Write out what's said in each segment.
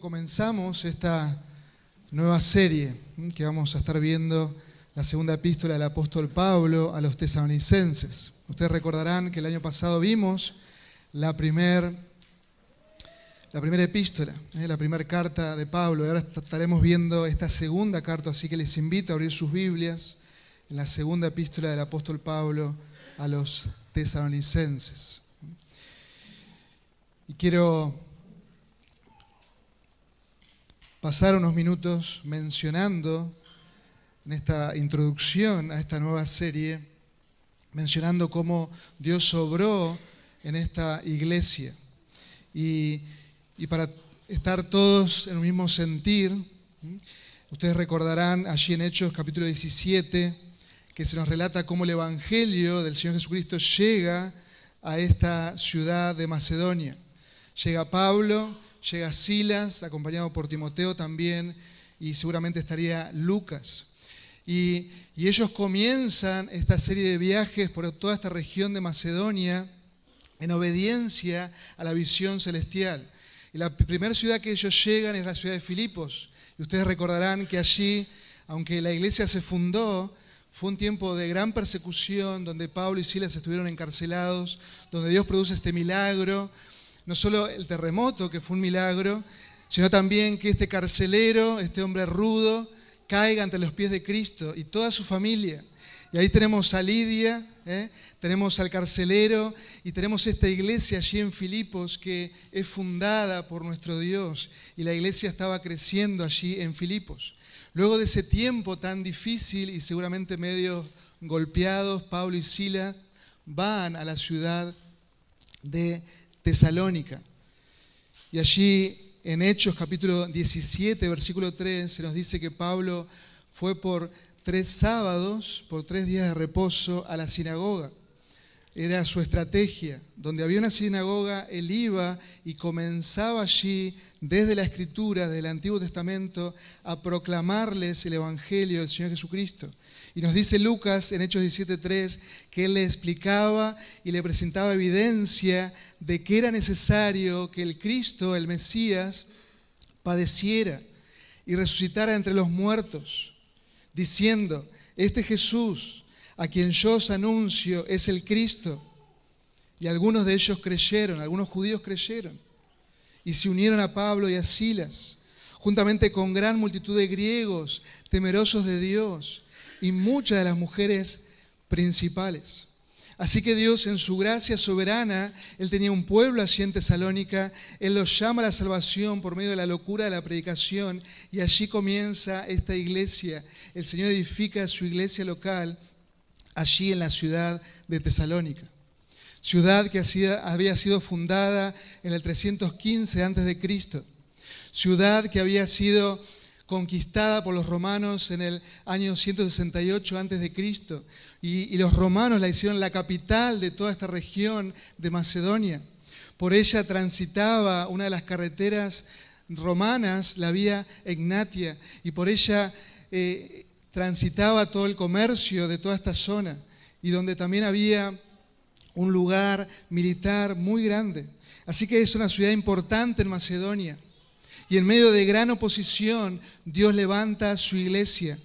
comenzamos esta nueva serie que vamos a estar viendo la segunda epístola del apóstol Pablo a los tesalonicenses. Ustedes recordarán que el año pasado vimos la primera la primera epístola, ¿eh? la primera carta de Pablo. Y ahora estaremos viendo esta segunda carta, así que les invito a abrir sus Biblias en la segunda epístola del apóstol Pablo a los tesalonicenses. Y quiero pasar unos minutos mencionando en esta introducción a esta nueva serie, mencionando cómo Dios obró en esta iglesia. Y, y para estar todos en el mismo sentir, ustedes recordarán allí en Hechos capítulo 17, que se nos relata cómo el Evangelio del Señor Jesucristo llega a esta ciudad de Macedonia. Llega Pablo, llega Silas, acompañado por Timoteo también, y seguramente estaría Lucas. Y, ellos comienzan esta serie de viajes por toda esta región de Macedonia en obediencia a la visión celestial. Y la primera ciudad que ellos llegan es la ciudad de Filipos. Y ustedes recordarán que allí, aunque la iglesia se fundó, fue un tiempo de gran persecución donde Pablo y Silas estuvieron encarcelados, donde Dios produce este milagro no solo el terremoto, que fue un milagro, sino también que este carcelero, este hombre rudo, caiga ante los pies de Cristo y toda su familia. Y ahí tenemos a Lidia, ¿eh? tenemos al carcelero y tenemos esta iglesia allí en Filipos que es fundada por nuestro Dios. Y la iglesia estaba creciendo allí en Filipos. Luego de ese tiempo tan difícil y seguramente medio golpeados, Pablo y Sila van a la ciudad de Tesalónica. Y allí en Hechos capítulo 17, versículo 3, se nos dice que Pablo fue por tres sábados, por tres días de reposo a la sinagoga. Era su estrategia. Donde había una sinagoga, él iba y comenzaba allí, desde la escritura, del Antiguo Testamento, a proclamarles el Evangelio del Señor Jesucristo. Y nos dice Lucas en Hechos 17.3 que él le explicaba y le presentaba evidencia de que era necesario que el Cristo, el Mesías, padeciera y resucitara entre los muertos, diciendo, este Jesús, a quien yo os anuncio, es el Cristo. Y algunos de ellos creyeron, algunos judíos creyeron, y se unieron a Pablo y a Silas, juntamente con gran multitud de griegos temerosos de Dios y muchas de las mujeres principales. Así que Dios en su gracia soberana, Él tenía un pueblo allí en Tesalónica, Él los llama a la salvación por medio de la locura de la predicación y allí comienza esta iglesia. El Señor edifica su iglesia local allí en la ciudad de Tesalónica. Ciudad que había sido fundada en el 315 a.C. Ciudad que había sido conquistada por los romanos en el año 168 a.C. Y, y los romanos la hicieron la capital de toda esta región de Macedonia. Por ella transitaba una de las carreteras romanas, la vía Egnatia, y por ella eh, transitaba todo el comercio de toda esta zona, y donde también había un lugar militar muy grande. Así que es una ciudad importante en Macedonia. Y en medio de gran oposición, Dios levanta su iglesia,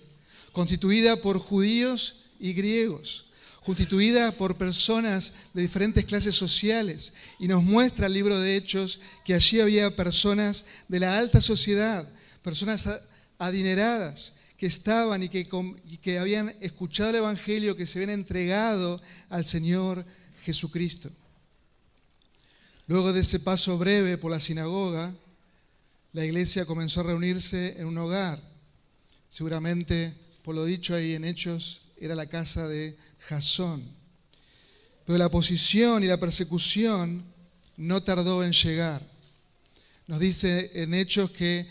constituida por judíos y griegos, constituida por personas de diferentes clases sociales. Y nos muestra el libro de Hechos que allí había personas de la alta sociedad, personas adineradas, que estaban y que, y que habían escuchado el Evangelio, que se habían entregado al Señor Jesucristo. Luego de ese paso breve por la sinagoga, la iglesia comenzó a reunirse en un hogar. Seguramente, por lo dicho ahí en Hechos, era la casa de Jasón. Pero la oposición y la persecución no tardó en llegar. Nos dice en Hechos que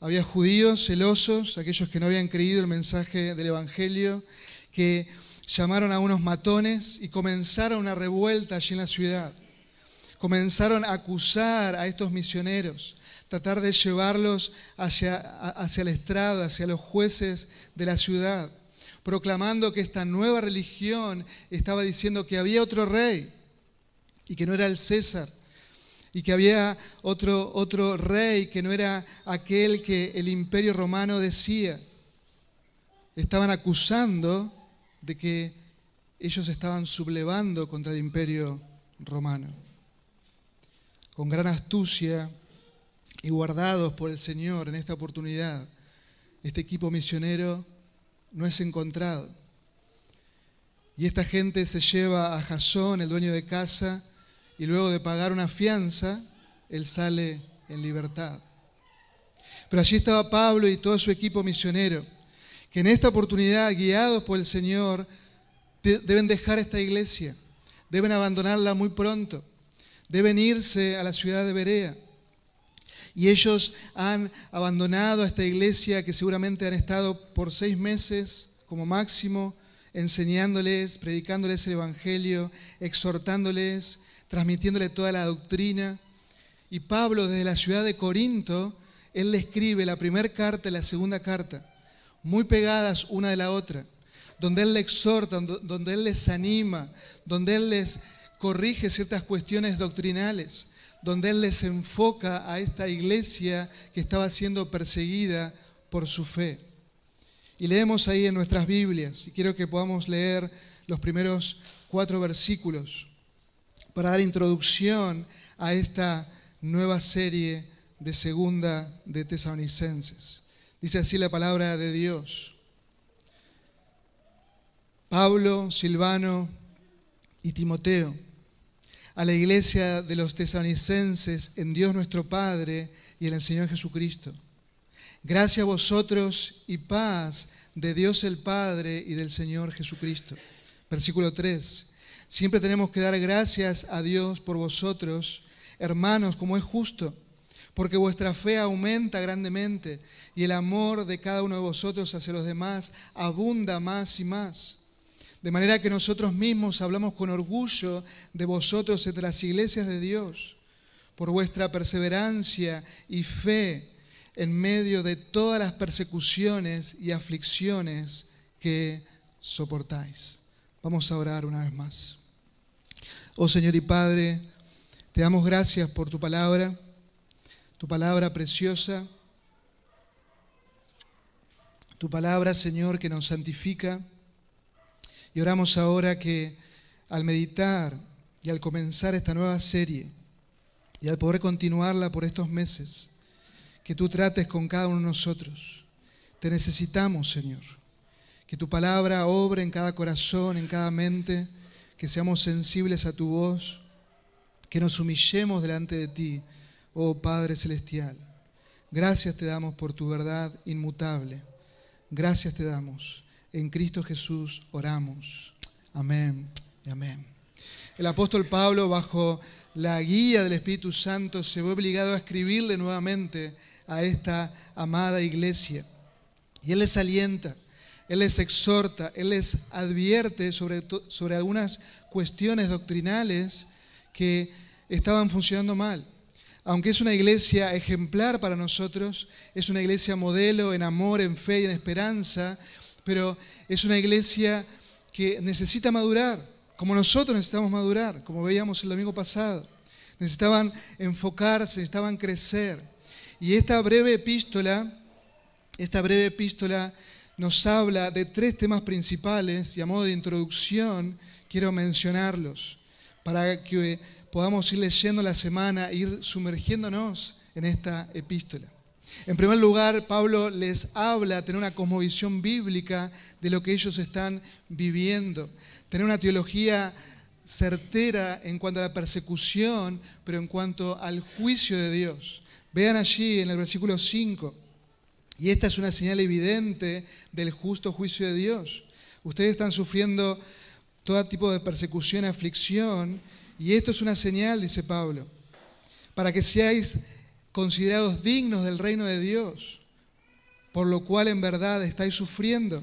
había judíos celosos, aquellos que no habían creído el mensaje del Evangelio, que llamaron a unos matones y comenzaron una revuelta allí en la ciudad. Comenzaron a acusar a estos misioneros tratar de llevarlos hacia, hacia el estrado, hacia los jueces de la ciudad, proclamando que esta nueva religión estaba diciendo que había otro rey y que no era el César. y que había otro, otro rey que no era aquel que el imperio romano decía. Estaban acusando de que ellos estaban sublevando contra el imperio romano. Con gran astucia y guardados por el Señor en esta oportunidad, este equipo misionero no es encontrado. Y esta gente se lleva a Jasón, el dueño de casa, y luego de pagar una fianza, él sale en libertad. Pero allí estaba Pablo y todo su equipo misionero, que en esta oportunidad, guiados por el Señor, deben dejar esta iglesia, deben abandonarla muy pronto, deben irse a la ciudad de Berea. Y ellos han abandonado a esta iglesia que seguramente han estado por seis meses como máximo, enseñándoles, predicándoles el Evangelio, exhortándoles, transmitiéndole toda la doctrina. Y Pablo desde la ciudad de Corinto, él le escribe la primera carta y la segunda carta, muy pegadas una de la otra, donde él le exhorta, donde él les anima, donde él les corrige ciertas cuestiones doctrinales, donde él les enfoca a esta iglesia que estaba siendo perseguida por su fe. Y leemos ahí en nuestras Biblias, y quiero que podamos leer los primeros cuatro versículos para dar introducción a esta nueva serie de segunda de Tesalonicenses. Dice así la palabra de Dios. Pablo, Silvano y Timoteo, a la iglesia de los tesalonicenses en Dios nuestro Padre y en el Señor Jesucristo. Gracias a vosotros y paz de Dios el Padre y del Señor Jesucristo. Versículo 3. Siempre tenemos que dar gracias a Dios por vosotros, hermanos, como es justo, porque vuestra fe aumenta grandemente y el amor de cada uno de vosotros hacia los demás abunda más y más. De manera que nosotros mismos hablamos con orgullo de vosotros entre las iglesias de Dios, por vuestra perseverancia y fe en medio de todas las persecuciones y aflicciones que soportáis. Vamos a orar una vez más. Oh Señor y Padre, te damos gracias por tu palabra, tu palabra preciosa, tu palabra, Señor, que nos santifica. Y oramos ahora que al meditar y al comenzar esta nueva serie y al poder continuarla por estos meses, que tú trates con cada uno de nosotros. Te necesitamos, Señor. Que tu palabra obre en cada corazón, en cada mente que seamos sensibles a tu voz, que nos humillemos delante de ti, oh Padre Celestial. Gracias te damos por tu verdad inmutable. Gracias te damos. En Cristo Jesús oramos. Amén y amén. El apóstol Pablo, bajo la guía del Espíritu Santo, se ve obligado a escribirle nuevamente a esta amada iglesia. Y él les alienta él les exhorta, Él les advierte sobre, sobre algunas cuestiones doctrinales que estaban funcionando mal. Aunque es una iglesia ejemplar para nosotros, es una iglesia modelo en amor, en fe y en esperanza, pero es una iglesia que necesita madurar, como nosotros necesitamos madurar, como veíamos el domingo pasado. Necesitaban enfocarse, necesitaban crecer. Y esta breve epístola, esta breve epístola nos habla de tres temas principales y a modo de introducción quiero mencionarlos para que podamos ir leyendo la semana, ir sumergiéndonos en esta epístola. En primer lugar, Pablo les habla de tener una cosmovisión bíblica de lo que ellos están viviendo, tener una teología certera en cuanto a la persecución, pero en cuanto al juicio de Dios. Vean allí en el versículo 5, y esta es una señal evidente del justo juicio de Dios. Ustedes están sufriendo todo tipo de persecución, aflicción, y esto es una señal, dice Pablo, para que seáis considerados dignos del reino de Dios, por lo cual en verdad estáis sufriendo.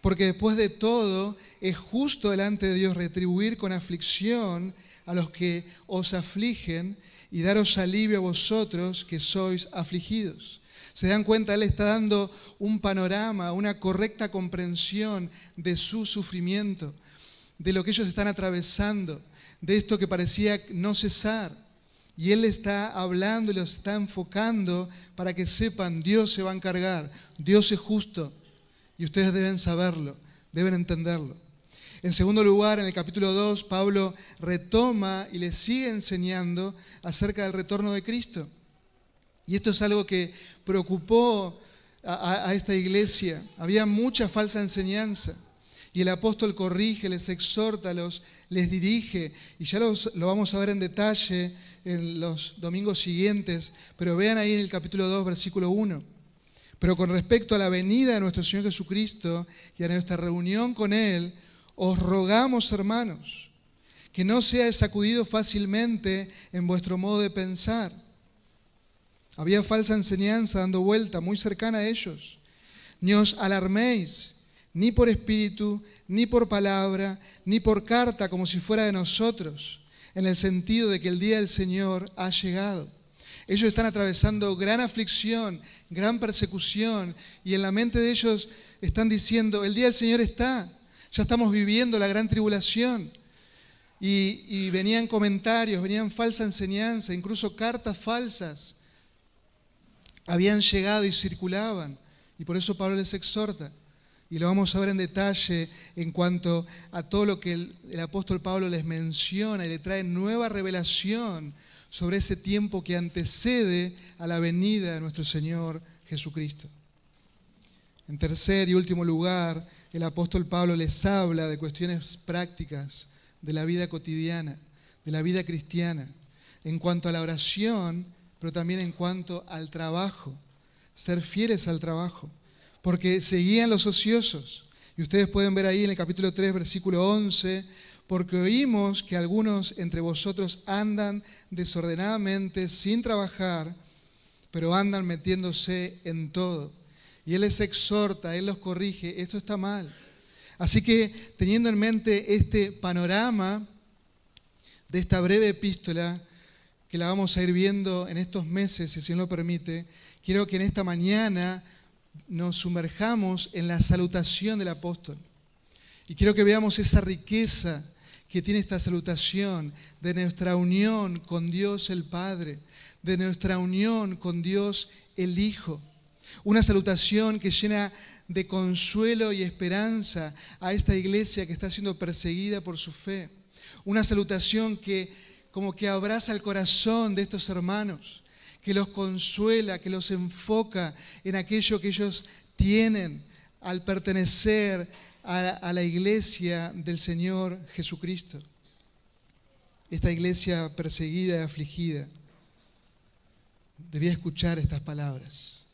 Porque después de todo es justo delante de Dios retribuir con aflicción a los que os afligen y daros alivio a vosotros que sois afligidos. Se dan cuenta, Él está dando un panorama, una correcta comprensión de su sufrimiento, de lo que ellos están atravesando, de esto que parecía no cesar. Y Él está hablando y los está enfocando para que sepan, Dios se va a encargar, Dios es justo. Y ustedes deben saberlo, deben entenderlo. En segundo lugar, en el capítulo 2, Pablo retoma y le sigue enseñando acerca del retorno de Cristo. Y esto es algo que preocupó a, esta iglesia. Había mucha falsa enseñanza. Y el apóstol corrige, les exhorta, los, les dirige. Y ya lo vamos a ver en detalle en los domingos siguientes. Pero vean ahí en el capítulo 2, versículo 1. Pero con respecto a la venida de nuestro Señor Jesucristo y a nuestra reunión con Él, os rogamos, hermanos, que no sea sacudido fácilmente en vuestro modo de pensar había falsa enseñanza dando vuelta muy cercana a ellos. Ni os alarméis, ni por espíritu, ni por palabra, ni por carta como si fuera de nosotros, en el sentido de que el día del Señor ha llegado. Ellos están atravesando gran aflicción, gran persecución, y en la mente de ellos están diciendo, el día del Señor está, ya estamos viviendo la gran tribulación. Y, venían comentarios, venían falsa enseñanza, incluso cartas falsas habían llegado y circulaban. Y por eso Pablo les exhorta. Y lo vamos a ver en detalle en cuanto a todo lo que el, apóstol Pablo les menciona y le trae nueva revelación sobre ese tiempo que antecede a la venida de nuestro Señor Jesucristo. En tercer y último lugar, el apóstol Pablo les habla de cuestiones prácticas de la vida cotidiana, de la vida cristiana. En cuanto a la oración, pero también en cuanto al trabajo, ser fieles al trabajo, porque seguían los ociosos. Y ustedes pueden ver ahí en el capítulo 3, versículo 11, porque oímos que algunos entre vosotros andan desordenadamente sin trabajar, pero andan metiéndose en todo. Y Él les exhorta, Él los corrige, esto está mal. Así que teniendo en mente este panorama de esta breve epístola, que la vamos a ir viendo en estos meses, si Dios lo permite, quiero que en esta mañana nos sumerjamos en la salutación del apóstol. Y quiero que veamos esa riqueza que tiene esta salutación de nuestra unión con Dios el Padre, de nuestra unión con Dios el Hijo. Una salutación que llena de consuelo y esperanza a esta iglesia que está siendo perseguida por su fe. Una salutación que como que abraza el corazón de estos hermanos, que los consuela, que los enfoca en aquello que ellos tienen al pertenecer a, la iglesia del Señor Jesucristo. Esta iglesia perseguida y afligida debía escuchar estas palabras.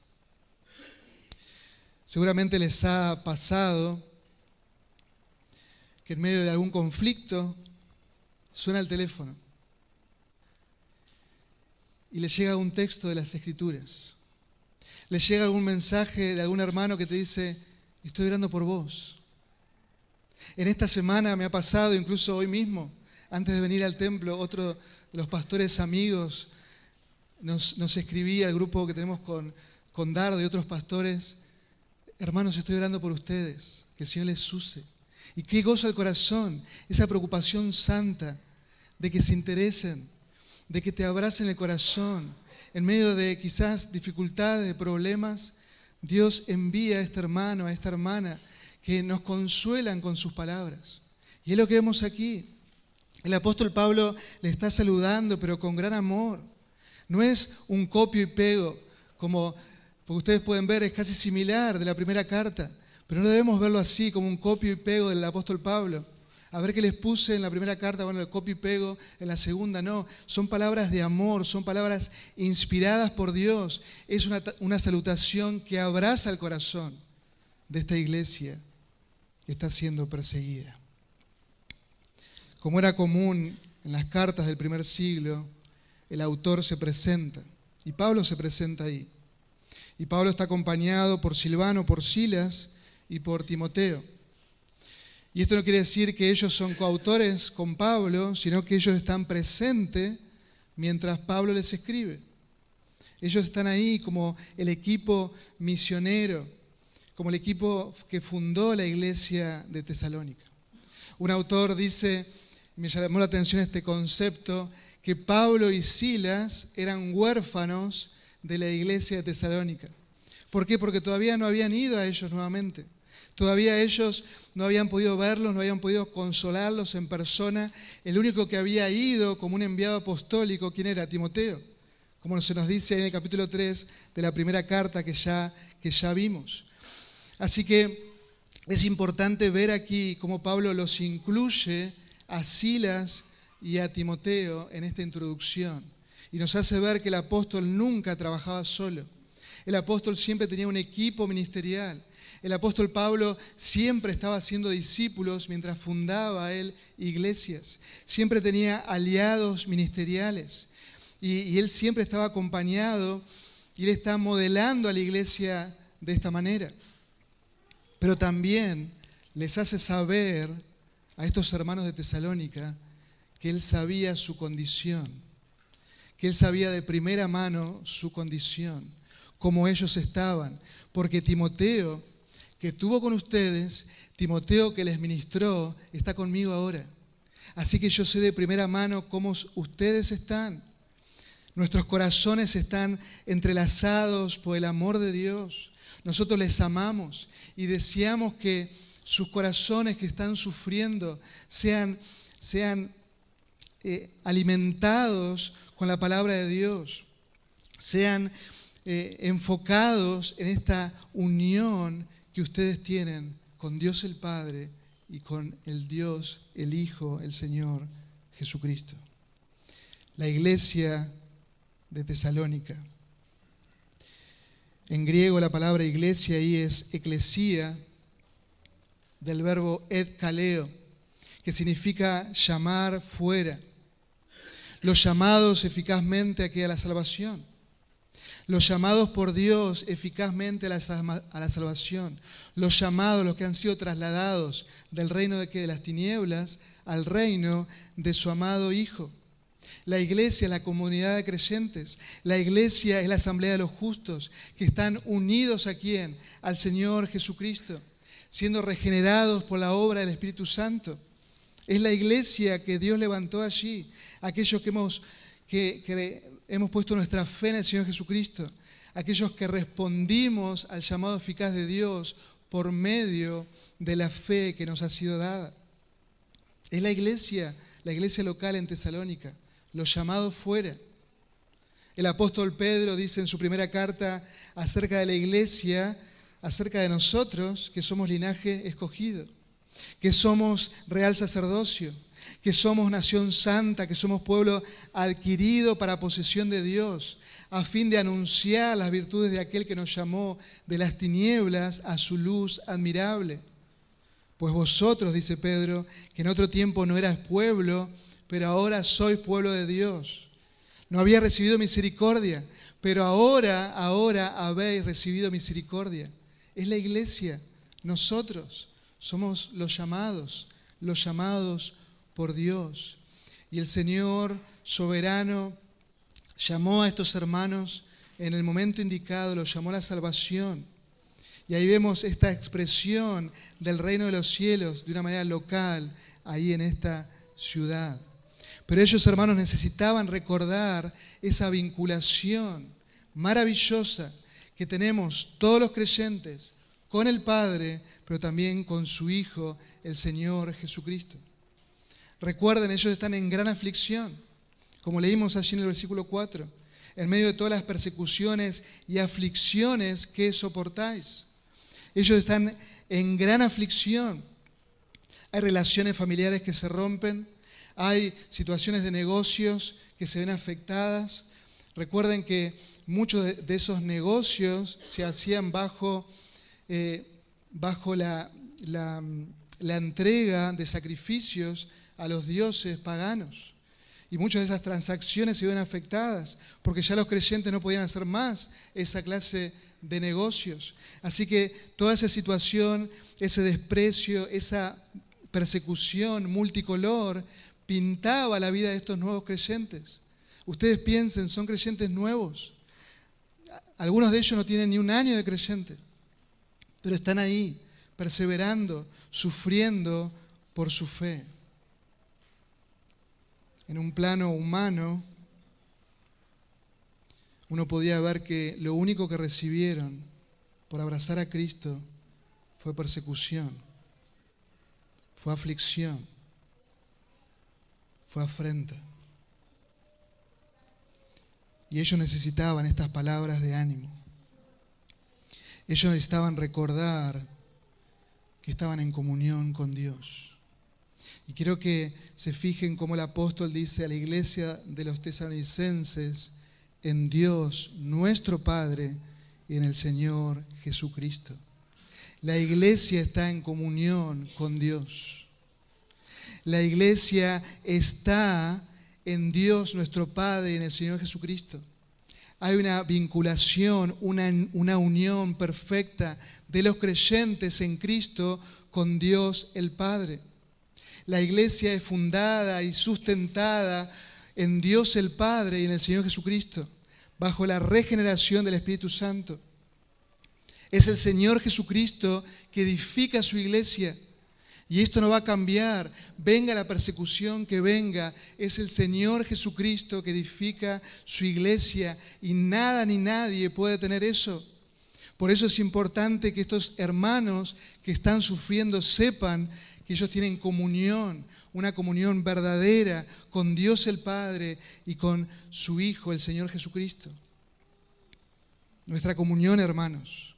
Seguramente les ha pasado que en medio de algún conflicto suena el teléfono y le llega un texto de las Escrituras. Le llega algún mensaje de algún hermano que te dice, estoy orando por vos. En esta semana me ha pasado, incluso hoy mismo, antes de venir al templo, otro de los pastores amigos nos, escribía al grupo que tenemos con, con Dardo y otros pastores, hermanos, estoy orando por ustedes, que el Señor les use. Y qué gozo al corazón, esa preocupación santa de que se interesen de que te abracen el corazón. En medio de quizás dificultades, de problemas, Dios envía a este hermano, a esta hermana, que nos consuelan con sus palabras. Y es lo que vemos aquí. El apóstol Pablo le está saludando, pero con gran amor. No es un copio y pego, como ustedes pueden ver, es casi similar de la primera carta, pero no debemos verlo así, como un copio y pego del apóstol Pablo. A ver qué les puse en la primera carta, bueno, el y pego, en la segunda no. Son palabras de amor, son palabras inspiradas por Dios. Es una, una salutación que abraza el corazón de esta iglesia que está siendo perseguida. Como era común en las cartas del primer siglo, el autor se presenta y Pablo se presenta ahí. Y Pablo está acompañado por Silvano, por Silas y por Timoteo. Y esto no quiere decir que ellos son coautores con Pablo, sino que ellos están presentes mientras Pablo les escribe. Ellos están ahí como el equipo misionero, como el equipo que fundó la iglesia de Tesalónica. Un autor dice, me llamó la atención este concepto, que Pablo y Silas eran huérfanos de la iglesia de Tesalónica. ¿Por qué? Porque todavía no habían ido a ellos nuevamente. Todavía ellos no habían podido verlos, no habían podido consolarlos en persona. El único que había ido como un enviado apostólico, ¿quién era? Timoteo. Como se nos dice en el capítulo 3 de la primera carta que ya, que ya vimos. Así que es importante ver aquí cómo Pablo los incluye a Silas y a Timoteo en esta introducción. Y nos hace ver que el apóstol nunca trabajaba solo. El apóstol siempre tenía un equipo ministerial. El apóstol Pablo siempre estaba haciendo discípulos mientras fundaba él iglesias. Siempre tenía aliados ministeriales. Y, él siempre estaba acompañado y él está modelando a la iglesia de esta manera. Pero también les hace saber a estos hermanos de Tesalónica que él sabía su condición, que él sabía de primera mano su condición, cómo ellos estaban, porque Timoteo que estuvo con ustedes, Timoteo que les ministró, está conmigo ahora. Así que yo sé de primera mano cómo ustedes están. Nuestros corazones están entrelazados por el amor de Dios. Nosotros les amamos y deseamos que sus corazones que están sufriendo sean, sean eh, alimentados con la palabra de Dios, sean eh, enfocados en esta unión que ustedes tienen con Dios el Padre y con el Dios, el Hijo, el Señor Jesucristo. La iglesia de Tesalónica. En griego la palabra iglesia ahí es eclesía, del verbo ed kaleo, que significa llamar fuera. Los llamados eficazmente aquí a la salvación los llamados por Dios eficazmente a la, salvación, los llamados, los que han sido trasladados del reino de, las tinieblas al reino de su amado Hijo. La iglesia es la comunidad de creyentes. La iglesia es la asamblea de los justos que están unidos a quién? Al Señor Jesucristo, siendo regenerados por la obra del Espíritu Santo. Es la iglesia que Dios levantó allí, aquellos que hemos que hemos puesto nuestra fe en el Señor Jesucristo, aquellos que respondimos al llamado eficaz de Dios por medio de la fe que nos ha sido dada. Es la iglesia, la iglesia local en Tesalónica, los llamados fuera. El apóstol Pedro dice en su primera carta acerca de la iglesia, acerca de nosotros, que somos linaje escogido, que somos real sacerdocio, que somos nación santa, que somos pueblo adquirido para posesión de Dios, a fin de anunciar las virtudes de aquel que nos llamó de las tinieblas a su luz admirable. Pues vosotros, dice Pedro, que en otro tiempo no eras pueblo, pero ahora sois pueblo de Dios. No había recibido misericordia, pero ahora, ahora habéis recibido misericordia. Es la iglesia, nosotros somos los llamados, los llamados por Dios. Y el Señor soberano llamó a estos hermanos en el momento indicado, los llamó a la salvación. Y ahí vemos esta expresión del reino de los cielos de una manera local, ahí en esta ciudad. Pero ellos, hermanos, necesitaban recordar esa vinculación maravillosa que tenemos todos los creyentes con el Padre, pero también con su Hijo, el Señor Jesucristo. Recuerden, ellos están en gran aflicción, como leímos allí en el versículo 4, en medio de todas las persecuciones y aflicciones que soportáis. Ellos están en gran aflicción. Hay relaciones familiares que se rompen, hay situaciones de negocios que se ven afectadas. Recuerden que muchos de esos negocios se hacían bajo, eh, bajo la, la entrega de sacrificios a los dioses paganos. Y muchas de esas transacciones se ven afectadas porque ya los creyentes no podían hacer más esa clase de negocios. Así que toda esa situación, ese desprecio, esa persecución multicolor pintaba la vida de estos nuevos creyentes. Ustedes piensen, son creyentes nuevos. Algunos de ellos no tienen ni un año de creyente, pero están ahí, perseverando, sufriendo por su fe. En un plano humano, uno podía ver que lo único que recibieron por abrazar a Cristo fue persecución, fue aflicción, fue afrenta. Y ellos necesitaban estas palabras de ánimo. Ellos necesitaban recordar que estaban en comunión con Dios. Y quiero que se fijen cómo el apóstol dice a la iglesia de los tesalonicenses, en Dios nuestro Padre y en el Señor Jesucristo. La iglesia está en comunión con Dios. La iglesia está en Dios nuestro Padre y en el Señor Jesucristo. Hay una vinculación, una, una unión perfecta de los creyentes en Cristo con Dios el Padre. La iglesia es fundada y sustentada en Dios el Padre y en el Señor Jesucristo, bajo la regeneración del Espíritu Santo. Es el Señor Jesucristo que edifica su iglesia. Y esto no va a cambiar. Venga la persecución que venga. Es el Señor Jesucristo que edifica su iglesia. Y nada ni nadie puede tener eso. Por eso es importante que estos hermanos que están sufriendo sepan que ellos tienen comunión, una comunión verdadera con Dios el Padre y con su Hijo, el Señor Jesucristo. Nuestra comunión, hermanos,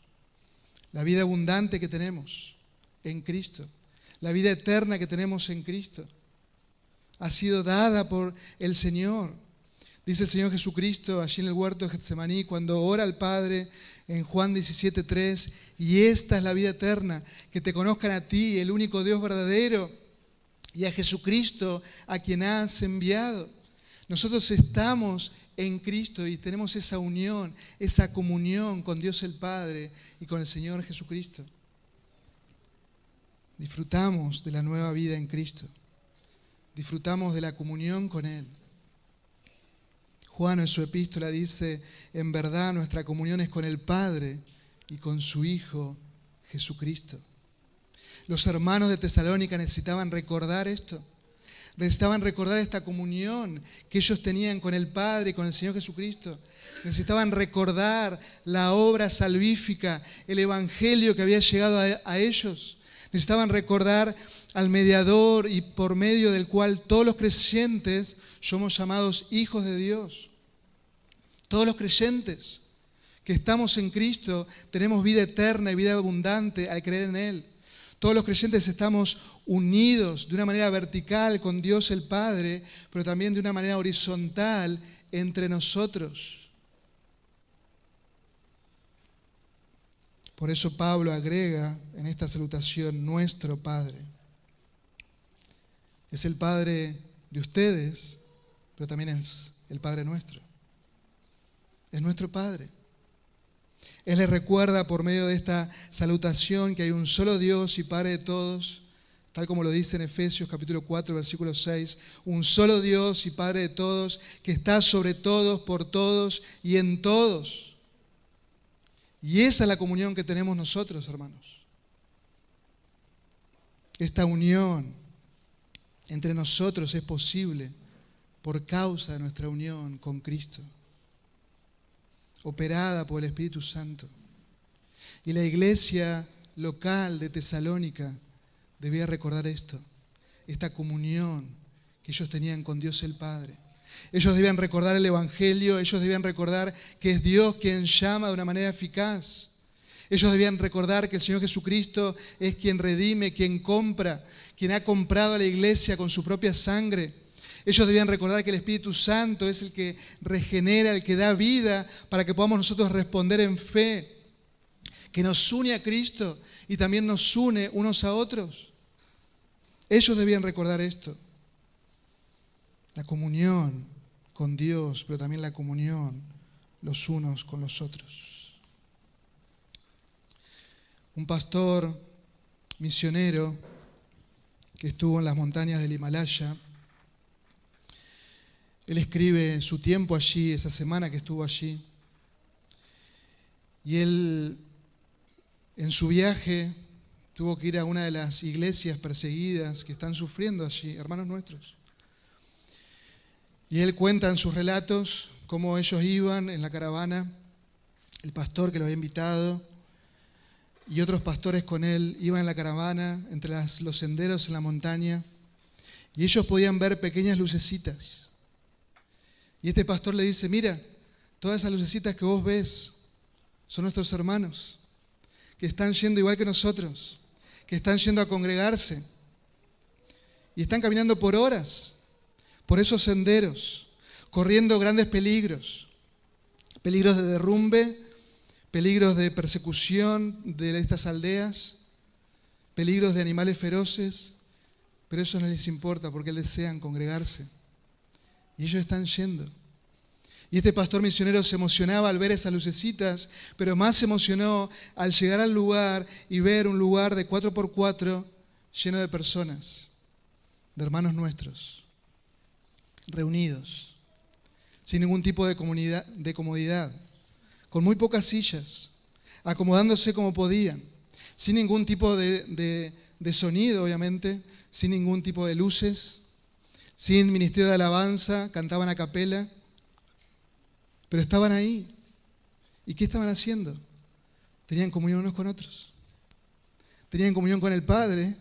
la vida abundante que tenemos en Cristo, la vida eterna que tenemos en Cristo, ha sido dada por el Señor. Dice el Señor Jesucristo allí en el huerto de Getsemaní, cuando ora al Padre en Juan 17:3, y esta es la vida eterna, que te conozcan a ti, el único Dios verdadero, y a Jesucristo, a quien has enviado. Nosotros estamos en Cristo y tenemos esa unión, esa comunión con Dios el Padre y con el Señor Jesucristo. Disfrutamos de la nueva vida en Cristo. Disfrutamos de la comunión con Él. Juan en su epístola dice, en verdad nuestra comunión es con el Padre y con su Hijo Jesucristo. Los hermanos de Tesalónica necesitaban recordar esto. Necesitaban recordar esta comunión que ellos tenían con el Padre y con el Señor Jesucristo. Necesitaban recordar la obra salvífica, el Evangelio que había llegado a, a ellos. Necesitaban recordar al mediador y por medio del cual todos los creyentes somos llamados hijos de Dios. Todos los creyentes que estamos en Cristo tenemos vida eterna y vida abundante al creer en Él. Todos los creyentes estamos unidos de una manera vertical con Dios el Padre, pero también de una manera horizontal entre nosotros. Por eso Pablo agrega en esta salutación nuestro Padre. Es el Padre de ustedes, pero también es el Padre nuestro es nuestro Padre. Él le recuerda por medio de esta salutación que hay un solo Dios y Padre de todos, tal como lo dice en Efesios capítulo 4, versículo 6, un solo Dios y Padre de todos, que está sobre todos, por todos y en todos. Y esa es la comunión que tenemos nosotros, hermanos. Esta unión entre nosotros es posible por causa de nuestra unión con Cristo operada por el Espíritu Santo. Y la iglesia local de Tesalónica debía recordar esto, esta comunión que ellos tenían con Dios el Padre. Ellos debían recordar el Evangelio, ellos debían recordar que es Dios quien llama de una manera eficaz. Ellos debían recordar que el Señor Jesucristo es quien redime, quien compra, quien ha comprado a la iglesia con su propia sangre ellos debían recordar que el Espíritu Santo es el que regenera, el que da vida para que podamos nosotros responder en fe, que nos une a Cristo y también nos une unos a otros. Ellos debían recordar esto. La comunión con Dios, pero también la comunión los unos con los otros. Un pastor misionero que estuvo en las montañas del Himalaya, él escribe su tiempo allí, esa semana que estuvo allí. Y él, en su viaje, tuvo que ir a una de las iglesias perseguidas que están sufriendo allí, hermanos nuestros. Y él cuenta en sus relatos cómo ellos iban en la caravana, el pastor que lo había invitado y otros pastores con él iban en la caravana entre los senderos en la montaña y ellos podían ver pequeñas lucecitas. Y este pastor le dice, mira, todas esas lucecitas que vos ves son nuestros hermanos, que están yendo igual que nosotros, que están yendo a congregarse y están caminando por horas por esos senderos, corriendo grandes peligros, peligros de derrumbe, peligros de persecución de estas aldeas, peligros de animales feroces, pero eso no les importa porque desean congregarse. Y ellos están yendo. Y este pastor misionero se emocionaba al ver esas lucecitas, pero más se emocionó al llegar al lugar y ver un lugar de cuatro por cuatro lleno de personas, de hermanos nuestros, reunidos, sin ningún tipo de comodidad, con muy pocas sillas, acomodándose como podían, sin ningún tipo de, de sonido, obviamente, sin ningún tipo de luces, sin ministerio de alabanza, cantaban a capela, pero estaban ahí. ¿Y qué estaban haciendo? Tenían comunión unos con otros. Tenían comunión con el Padre,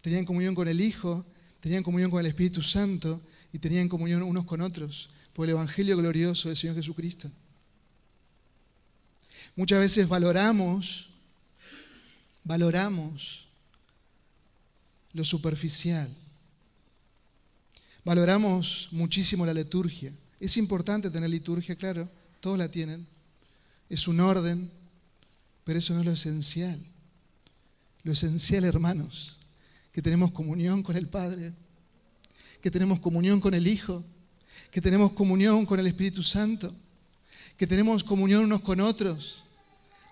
tenían comunión con el Hijo, tenían comunión con el Espíritu Santo y tenían comunión unos con otros por el Evangelio glorioso del Señor Jesucristo. Muchas veces valoramos, valoramos lo superficial. Valoramos muchísimo la liturgia. Es importante tener liturgia, claro, todos la tienen. Es un orden, pero eso no es lo esencial. Lo esencial, hermanos, que tenemos comunión con el Padre, que tenemos comunión con el Hijo, que tenemos comunión con el Espíritu Santo, que tenemos comunión unos con otros.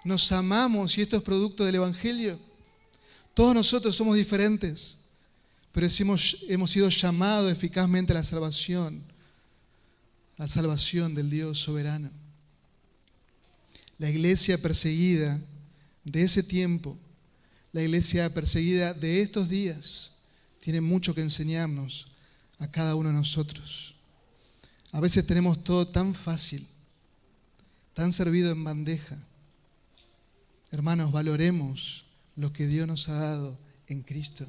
Nos amamos y esto es producto del Evangelio. Todos nosotros somos diferentes, pero hemos, hemos sido llamados eficazmente a la salvación, a la salvación del Dios soberano. La iglesia perseguida de ese tiempo, la iglesia perseguida de estos días, tiene mucho que enseñarnos a cada uno de nosotros. A veces tenemos todo tan fácil, tan servido en bandeja. Hermanos, valoremos lo que Dios nos ha dado en Cristo.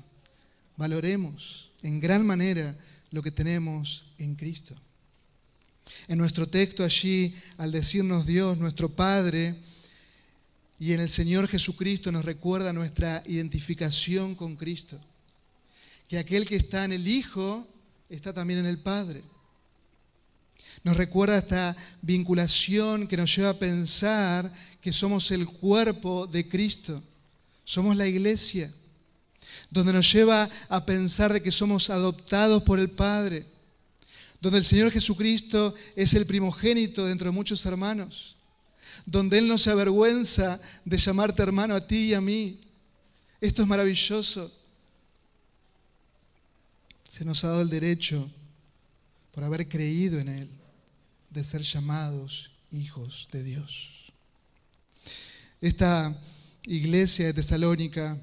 Valoremos en gran manera lo que tenemos en Cristo. En nuestro texto allí, al decirnos Dios, nuestro Padre, y en el Señor Jesucristo nos recuerda nuestra identificación con Cristo. Que aquel que está en el Hijo está también en el Padre. Nos recuerda esta vinculación que nos lleva a pensar que somos el cuerpo de Cristo somos la iglesia, donde nos lleva a pensar de que somos adoptados por el Padre, donde el Señor Jesucristo es el primogénito dentro de muchos hermanos, donde Él no se avergüenza de llamarte hermano a ti y a mí. Esto es maravilloso. Se nos ha dado el derecho, por haber creído en Él, de ser llamados hijos de Dios. Esta iglesia de Tesalónica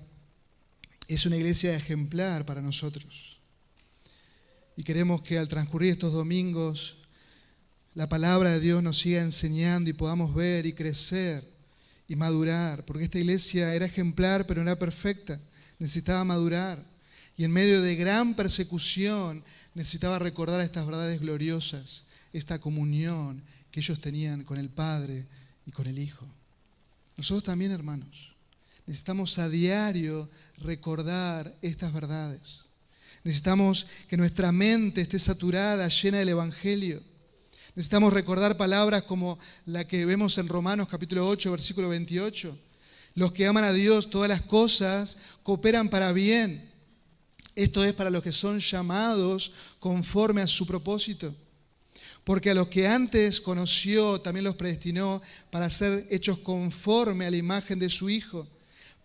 es una iglesia ejemplar para nosotros. Y queremos que al transcurrir estos domingos la palabra de Dios nos siga enseñando y podamos ver y crecer y madurar, porque esta iglesia era ejemplar pero no era perfecta, necesitaba madurar. Y en medio de gran persecución necesitaba recordar estas verdades gloriosas, esta comunión que ellos tenían con el Padre y con el Hijo. Nosotros también, hermanos, necesitamos a diario recordar estas verdades. Necesitamos que nuestra mente esté saturada, llena del Evangelio. Necesitamos recordar palabras como la que vemos en Romanos capítulo 8, versículo 28. Los que aman a Dios, todas las cosas cooperan para bien. Esto es para los que son llamados conforme a su propósito porque a los que antes conoció también los predestinó para ser hechos conforme a la imagen de su Hijo,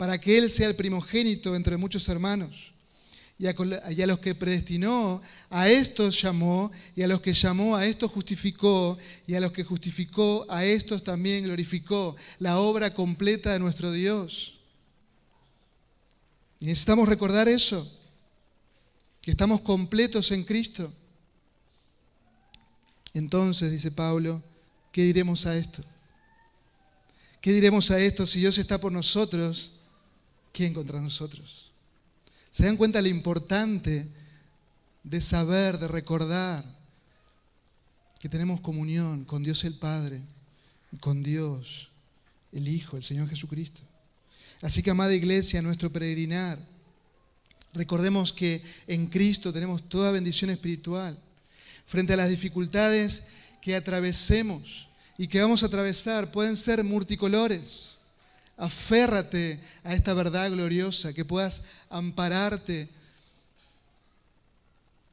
para que Él sea el primogénito entre muchos hermanos. Y a, los que predestinó, a estos llamó, y a los que llamó, a estos justificó, y a los que justificó, a estos también glorificó, la obra completa de nuestro Dios. Y necesitamos recordar eso, que estamos completos en Cristo Entonces, dice Pablo, ¿qué diremos a esto? ¿Qué diremos a esto si Dios está por nosotros? ¿Quién contra nosotros? ¿Se dan cuenta lo importante de saber, de recordar que tenemos comunión con Dios el Padre con Dios el Hijo, el Señor Jesucristo? Así que, amada iglesia, nuestro peregrinar, recordemos que en Cristo tenemos toda bendición espiritual. Frente a las dificultades que atravesemos, y que vamos a atravesar pueden ser multicolores. Aférrate a esta verdad gloriosa, que puedas ampararte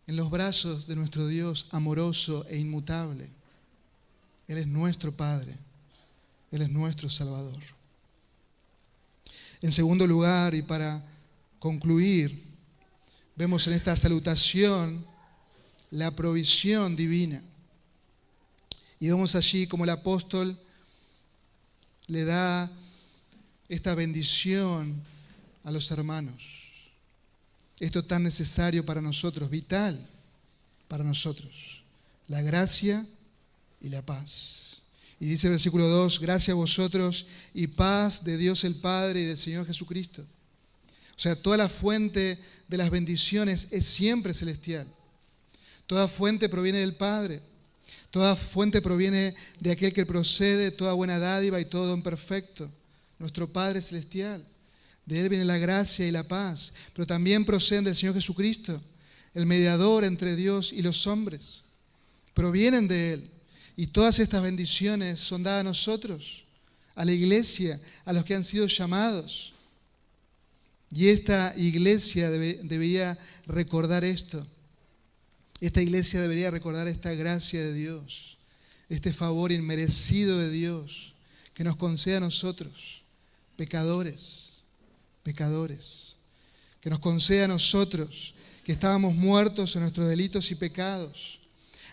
en los brazos de nuestro Dios amoroso e inmutable. Él es nuestro Padre, Él es nuestro Salvador. En segundo lugar, y para concluir, vemos en esta salutación la provisión divina. Y vemos allí como el apóstol le da esta bendición a los hermanos. Esto tan necesario para nosotros, vital para nosotros. La gracia y la paz. Y dice el versículo 2, gracias a vosotros y paz de Dios el Padre y del Señor Jesucristo. O sea, toda la fuente de las bendiciones es siempre celestial. Toda fuente proviene del Padre. Toda fuente proviene de aquel que procede, toda buena dádiva y todo don perfecto, nuestro Padre Celestial. De Él viene la gracia y la paz, pero también proceden del Señor Jesucristo, el mediador entre Dios y los hombres. Provienen de Él. Y todas estas bendiciones son dadas a nosotros, a la iglesia, a los que han sido llamados. Y esta iglesia debería recordar esto esta iglesia debería recordar esta gracia de Dios, este favor inmerecido de Dios que nos concede a nosotros, pecadores, pecadores, que nos concede a nosotros que estábamos muertos en nuestros delitos y pecados.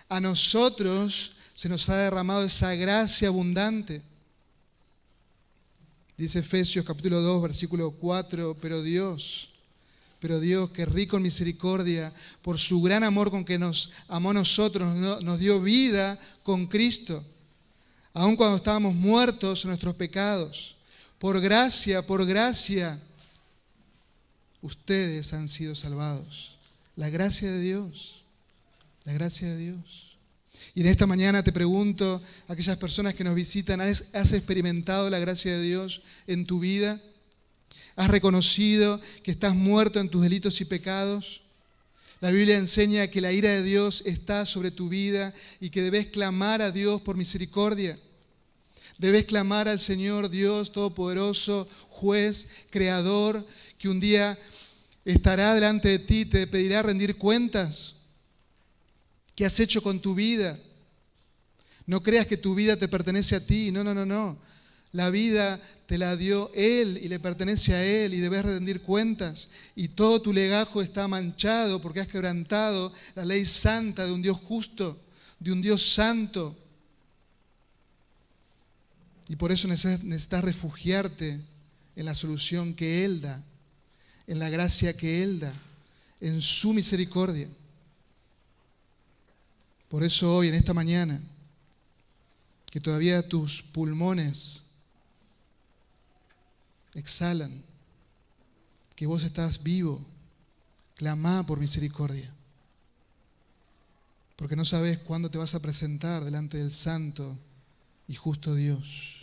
A nosotros se nos ha derramado esa gracia abundante. Dice Efesios capítulo 2, versículo 4, pero Dios pero Dios, que rico en misericordia, por su gran amor con que nos amó a nosotros, nos dio vida con Cristo, aun cuando estábamos muertos en nuestros pecados. Por gracia, por gracia, ustedes han sido salvados. La gracia de Dios, la gracia de Dios. Y en esta mañana te pregunto, aquellas personas que nos visitan, ¿has experimentado la gracia de Dios en tu vida? ¿Has reconocido que estás muerto en tus delitos y pecados? La Biblia enseña que la ira de Dios está sobre tu vida y que debes clamar a Dios por misericordia. Debes clamar al Señor Dios Todopoderoso, juez, creador, que un día estará delante de ti, te pedirá rendir cuentas. ¿Qué has hecho con tu vida? No creas que tu vida te pertenece a ti. No, no, no, no. La vida te la dio Él y le pertenece a Él y debes rendir cuentas. Y todo tu legajo está manchado porque has quebrantado la ley santa de un Dios justo, de un Dios santo. Y por eso necesitas refugiarte en la solución que Él da, en la gracia que Él da, en su misericordia. Por eso hoy, en esta mañana, que todavía tus pulmones exhalan que vos estás vivo, clama por misericordia. Porque no sabes cuándo te vas a presentar delante del santo y justo Dios.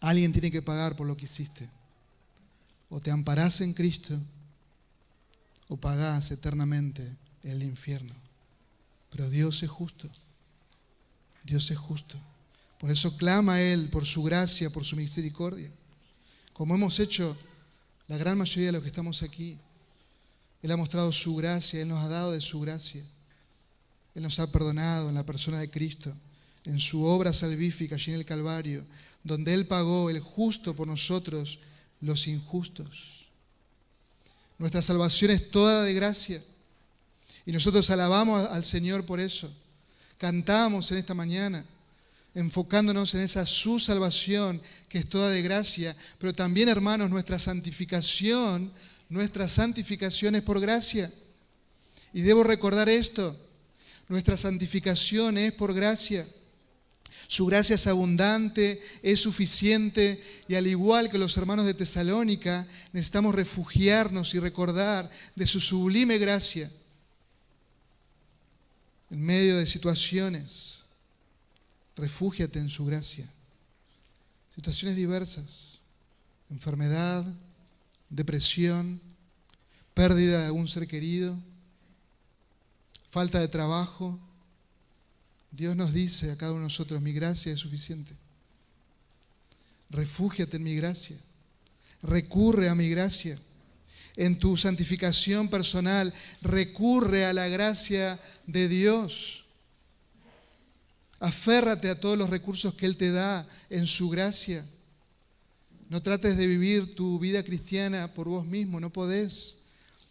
Alguien tiene que pagar por lo que hiciste. O te amparás en Cristo o pagás eternamente en el infierno. Pero Dios es justo. Dios es justo. Por eso clama a Él por su gracia, por su misericordia. Como hemos hecho la gran mayoría de los que estamos aquí. Él ha mostrado su gracia, Él nos ha dado de su gracia. Él nos ha perdonado en la persona de Cristo, en su obra salvífica allí en el Calvario, donde Él pagó el justo por nosotros, los injustos. Nuestra salvación es toda de gracia. Y nosotros alabamos al Señor por eso. Cantamos en esta mañana enfocándonos en esa su salvación que es toda de gracia, pero también, hermanos, nuestra santificación, nuestra santificación es por gracia. Y debo recordar esto, Nuestra santificación es por gracia. Su gracia es abundante, es suficiente y al igual que los hermanos de Tesalónica, necesitamos refugiarnos y recordar de su sublime gracia en medio de situaciones. Refúgiate en su gracia. Situaciones diversas, enfermedad, depresión, pérdida de algún ser querido, falta de trabajo, Dios nos dice a cada uno de nosotros, mi gracia es suficiente. Refúgiate en mi gracia. Recurre a mi gracia. En tu santificación personal, recurre a la gracia de Dios. Aférrate a todos los recursos que Él te da en su gracia. No trates de vivir tu vida cristiana por vos mismo, no podés.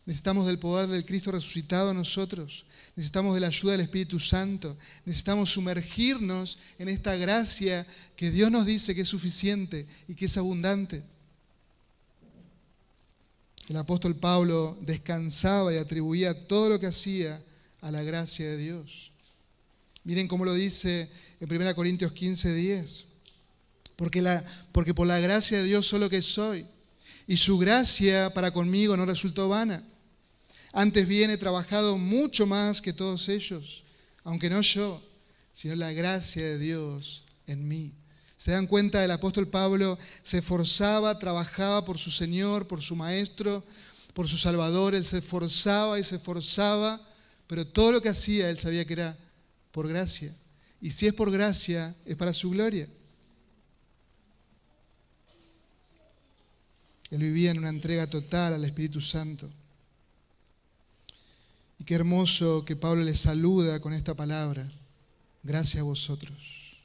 Necesitamos del poder del Cristo resucitado a nosotros. Necesitamos de la ayuda del Espíritu Santo. Necesitamos sumergirnos en esta gracia que Dios nos dice que es suficiente y que es abundante. El apóstol Pablo descansaba y atribuía todo lo que hacía a la gracia de Dios. Miren cómo lo dice en 1 Corintios 15, 10. Porque, por la gracia de Dios solo que soy. Y su gracia para conmigo no resultó vana antes bien he trabajado mucho más que todos ellos, aunque no yo, sino la gracia de Dios en mí. ¿Se dan cuenta? El apóstol Pablo se esforzaba, trabajaba por su Señor, por su Maestro, por su Salvador. Él se esforzaba y se esforzaba, pero todo lo que hacía él sabía que era por gracia. Y si es por gracia, es para su gloria. Él vivía en una entrega total al Espíritu Santo. Y qué hermoso que Pablo les saluda con esta palabra. Gracias a vosotros.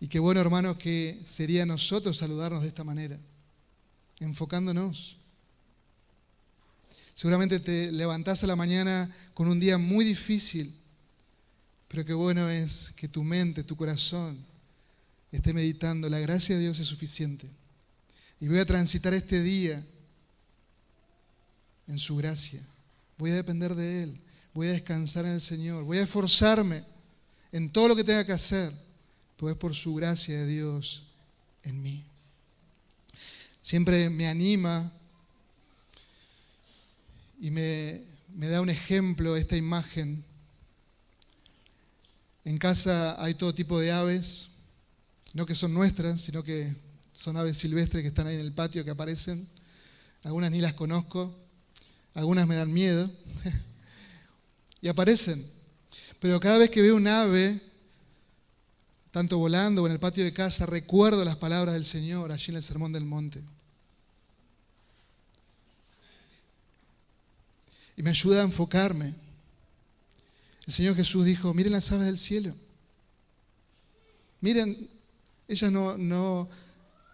Y qué bueno, hermanos, que sería nosotros saludarnos de esta manera, enfocándonos. Seguramente te levantás a la mañana con un día muy difícil, pero qué bueno es que tu mente, tu corazón esté meditando, la gracia de Dios es suficiente. Y voy a transitar este día en su gracia. Voy a depender de Él. Voy a descansar en el Señor. Voy a esforzarme en todo lo que tenga que hacer, pues por su gracia de Dios en mí. Siempre me anima y me, me da un ejemplo esta imagen. En casa hay todo tipo de aves, no que son nuestras, sino que son aves silvestres que están ahí en el patio que aparecen. Algunas ni las conozco, algunas me dan miedo y aparecen. Pero cada vez que veo un ave, tanto volando o en el patio de casa, recuerdo las palabras del Señor allí en el Sermón del Monte. Y me ayuda a enfocarme. El Señor Jesús dijo, miren las aves del cielo. Miren, ellas no, no,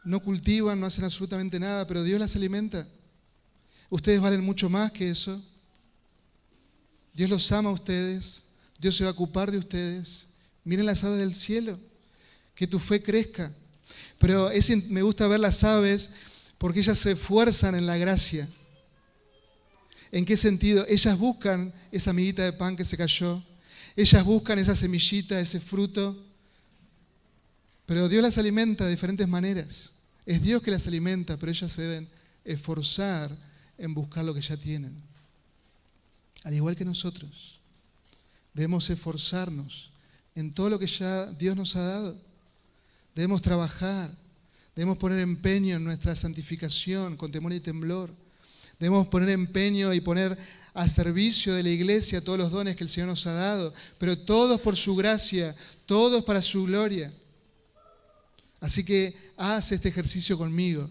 no cultivan, no hacen absolutamente nada, pero Dios las alimenta. Ustedes valen mucho más que eso. Dios los ama a ustedes. Dios se va a ocupar de ustedes. Miren las aves del cielo. Que tu fe crezca. Pero me gusta ver las aves porque ellas se esfuerzan en la gracia. ¿En qué sentido? Ellas buscan esa amiguita de pan que se cayó. Ellas buscan esa semillita, ese fruto. Pero Dios las alimenta de diferentes maneras. Es Dios que las alimenta, pero ellas se deben esforzar en buscar lo que ya tienen. Al igual que nosotros, debemos esforzarnos en todo lo que ya Dios nos ha dado. Debemos trabajar, debemos poner empeño en nuestra santificación con temor y temblor. Debemos poner empeño y poner a servicio de la iglesia todos los dones que el Señor nos ha dado, pero todos por su gracia, todos para su gloria. Así que haz este ejercicio conmigo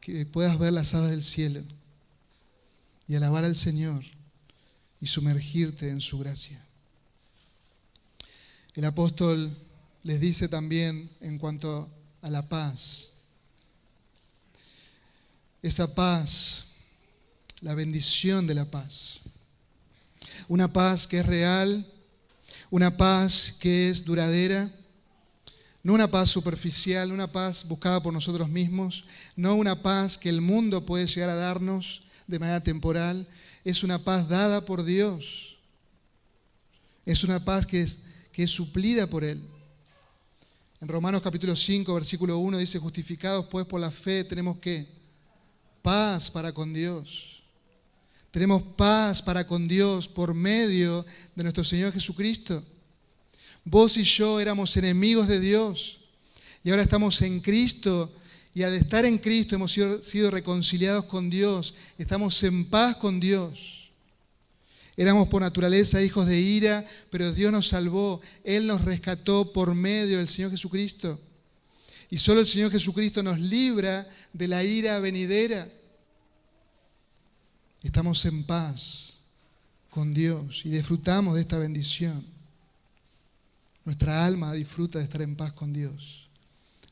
que puedas ver las aves del cielo y alabar al Señor y sumergirte en su gracia. El apóstol les dice también en cuanto a la paz, esa paz, la bendición de la paz, una paz que es real, una paz que es duradera, no una paz superficial, una paz buscada por nosotros mismos, no una paz que el mundo puede llegar a darnos de manera temporal. es una paz dada por Dios. Es una paz que es, que es suplida por Él. En Romanos capítulo 5, versículo 1 dice, justificados pues por la fe tenemos que paz para con Dios. Tenemos paz para con Dios por medio de nuestro Señor Jesucristo. Vos y yo éramos enemigos de Dios y ahora estamos en Cristo y al estar en Cristo hemos sido, reconciliados con Dios, estamos en paz con Dios. Éramos por naturaleza hijos de ira, pero Dios nos salvó. Él nos rescató por medio del Señor Jesucristo. Y solo el Señor Jesucristo nos libra de la ira venidera. Estamos en paz con Dios y disfrutamos de esta bendición. Nuestra alma disfruta de estar en paz con Dios.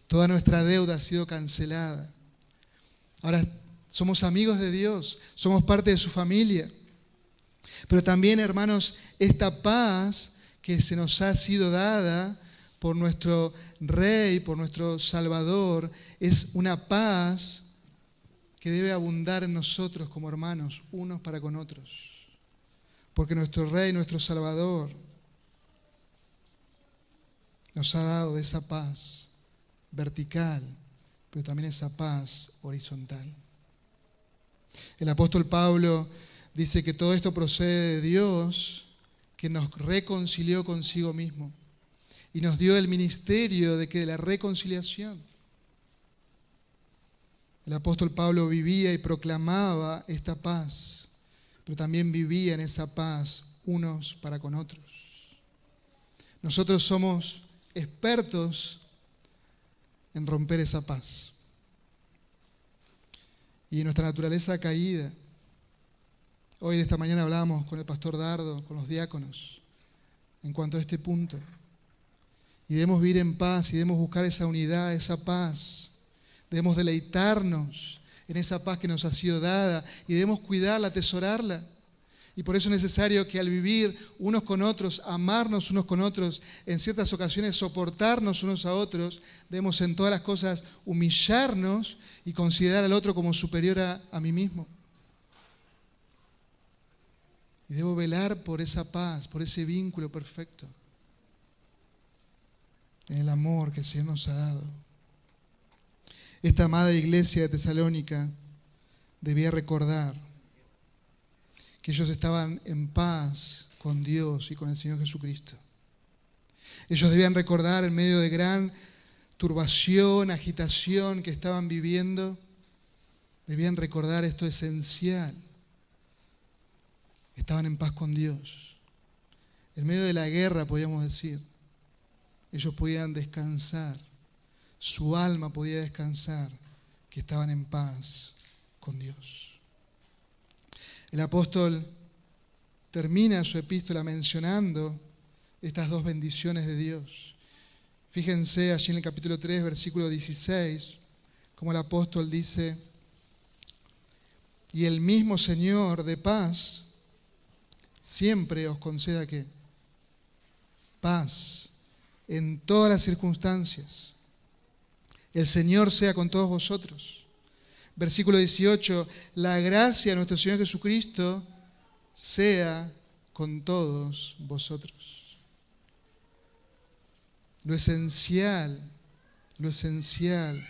Toda nuestra deuda ha sido cancelada. Ahora somos amigos de Dios, somos parte de su familia. Pero también, hermanos, esta paz que se nos ha sido dada por nuestro Rey, por nuestro Salvador, es una paz que debe abundar en nosotros como hermanos, unos para con otros. Porque nuestro Rey, nuestro Salvador, nos ha dado de esa paz vertical, pero también esa paz horizontal. El apóstol Pablo dice que todo esto procede de Dios, que nos reconcilió consigo mismo y nos dio el ministerio de que de la reconciliación. El apóstol Pablo vivía y proclamaba esta paz, pero también vivía en esa paz unos para con otros. Nosotros somos expertos en romper esa paz. Y nuestra naturaleza caída. Hoy, esta mañana, hablábamos con el pastor Dardo, con los diáconos, en cuanto a este punto. Y debemos vivir en paz y debemos buscar esa unidad, esa paz. Debemos deleitarnos en esa paz que nos ha sido dada y debemos cuidarla, atesorarla. Y por eso es necesario que al vivir unos con otros, amarnos unos con otros, en ciertas ocasiones soportarnos unos a otros, debemos en todas las cosas humillarnos y considerar al otro como superior a, mí mismo. Y debo velar por esa paz, por ese vínculo perfecto, en el amor que el Señor nos ha dado. Esta amada iglesia de Tesalónica debía recordar ellos estaban en paz con Dios y con el Señor Jesucristo. Ellos debían recordar en medio de gran turbación, agitación que estaban viviendo, debían recordar esto esencial. Estaban en paz con Dios. En medio de la guerra, podíamos decir, ellos podían descansar, su alma podía descansar, que estaban en paz con Dios. El apóstol termina su epístola mencionando estas dos bendiciones de Dios. Fíjense allí en el capítulo 3, versículo 16, como el apóstol dice, y el mismo Señor de paz siempre os conceda que paz en todas las circunstancias. El Señor sea con todos vosotros. Versículo 18, la gracia de nuestro Señor Jesucristo sea con todos vosotros. Lo esencial, lo esencial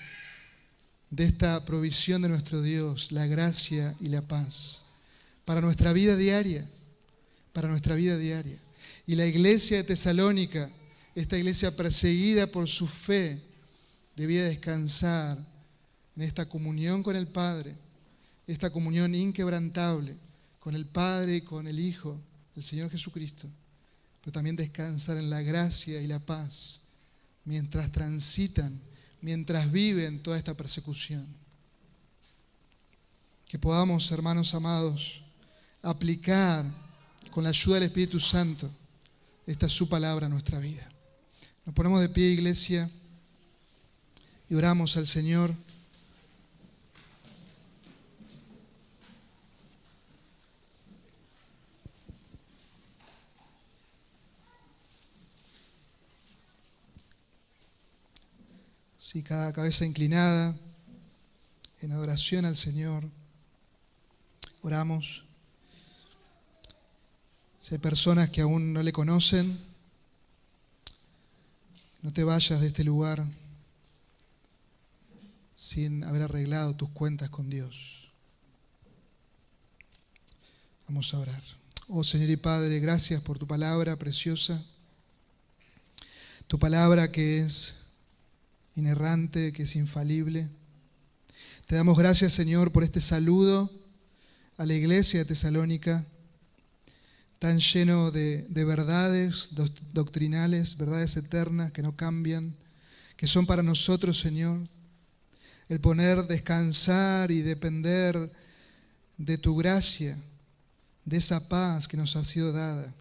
de esta provisión de nuestro Dios, la gracia y la paz, para nuestra vida diaria, para nuestra vida diaria. Y la iglesia de Tesalónica, esta iglesia perseguida por su fe, debía descansar en esta comunión con el Padre, esta comunión inquebrantable con el Padre y con el Hijo, el Señor Jesucristo, pero también descansar en la gracia y la paz mientras transitan, mientras viven toda esta persecución. Que podamos, hermanos amados, aplicar con la ayuda del Espíritu Santo esta su palabra a nuestra vida. Nos ponemos de pie, iglesia, y oramos al Señor. Sí, cada cabeza inclinada en adoración al Señor. Oramos. Si hay personas que aún no le conocen, no te vayas de este lugar sin haber arreglado tus cuentas con Dios. Vamos a orar. Oh Señor y Padre, gracias por tu palabra preciosa, tu palabra que es inerrante, que es infalible. Te damos gracias, Señor, por este saludo a la iglesia de Tesalónica, tan lleno de, de verdades doctrinales, verdades eternas que no cambian, que son para nosotros, Señor, el poner descansar y depender de tu gracia, de esa paz que nos ha sido dada,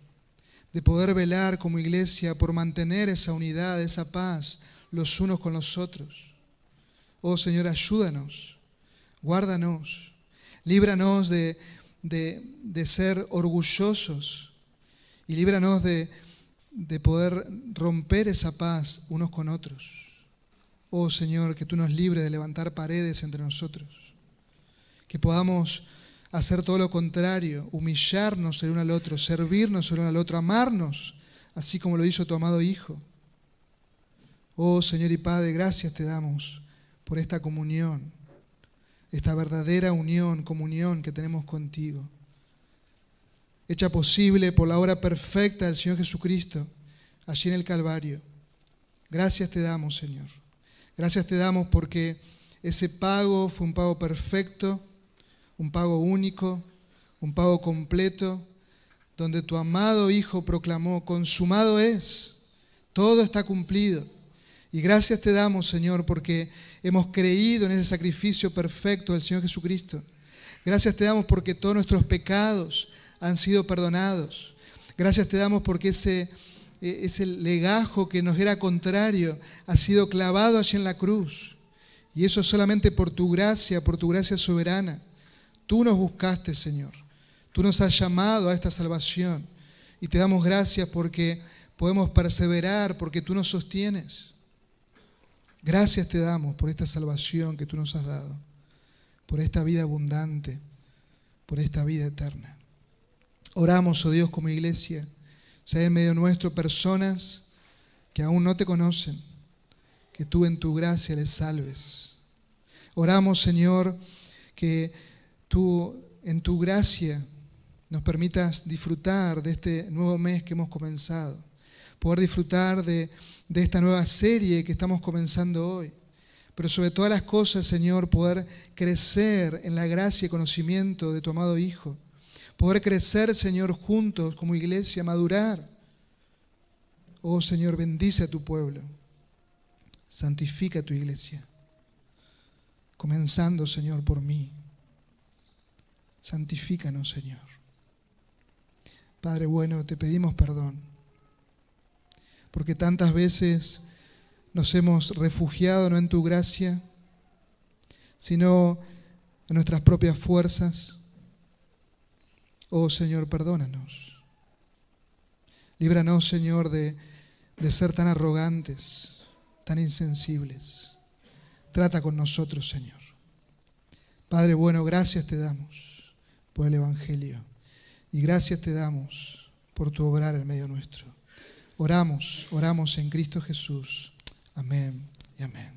de poder velar como iglesia por mantener esa unidad, esa paz los unos con los otros. Oh Señor, ayúdanos, guárdanos, líbranos de, de, ser orgullosos y líbranos de, de poder romper esa paz unos con otros. Oh Señor, que tú nos libres de levantar paredes entre nosotros. Que podamos hacer todo lo contrario, humillarnos el uno al otro, servirnos el uno al otro, amarnos, así como lo hizo tu amado Hijo. Oh Señor y Padre, gracias te damos por esta comunión, esta verdadera unión, comunión que tenemos contigo, hecha posible por la obra perfecta del Señor Jesucristo allí en el Calvario. Gracias te damos, Señor. Gracias te damos porque ese pago fue un pago perfecto, un pago único, un pago completo, donde tu amado Hijo proclamó, consumado es, todo está cumplido. Y gracias te damos, Señor, porque hemos creído en ese sacrificio perfecto del Señor Jesucristo. Gracias te damos porque todos nuestros pecados han sido perdonados. Gracias te damos porque ese, e, legajo que nos era contrario ha sido clavado allí en la cruz. Y eso solamente por tu gracia, por tu gracia soberana. Tú nos buscaste, Señor. Tú nos has llamado a esta salvación. Y te damos gracias porque podemos perseverar, porque tú nos sostienes. Gracias te damos por esta salvación que tú nos has dado, por esta vida abundante, por esta vida eterna. Oramos, oh Dios, como iglesia, si hay en medio nuestro personas que aún no te conocen, que tú en tu gracia les salves. Oramos, Señor, que tú en tu gracia nos permitas disfrutar de este nuevo mes que hemos comenzado, poder disfrutar de de esta nueva serie que estamos comenzando hoy. Pero sobre todas las cosas, Señor, poder crecer en la gracia y conocimiento de tu amado Hijo. Poder crecer, Señor, juntos como iglesia, madurar. Oh Señor, bendice a tu pueblo. Santifica a tu iglesia. Comenzando, Señor, por mí. Santifícanos, Señor. Padre bueno, te pedimos perdón porque tantas veces nos hemos refugiado no en tu gracia, sino en nuestras propias fuerzas. Oh Señor, perdónanos. Líbranos, Señor, de, de ser tan arrogantes, tan insensibles. Trata con nosotros, Señor. Padre bueno, gracias te damos por el Evangelio y gracias te damos por tu obrar en medio nuestro. Oramos, oramos en Cristo Jesús. Amén y amén.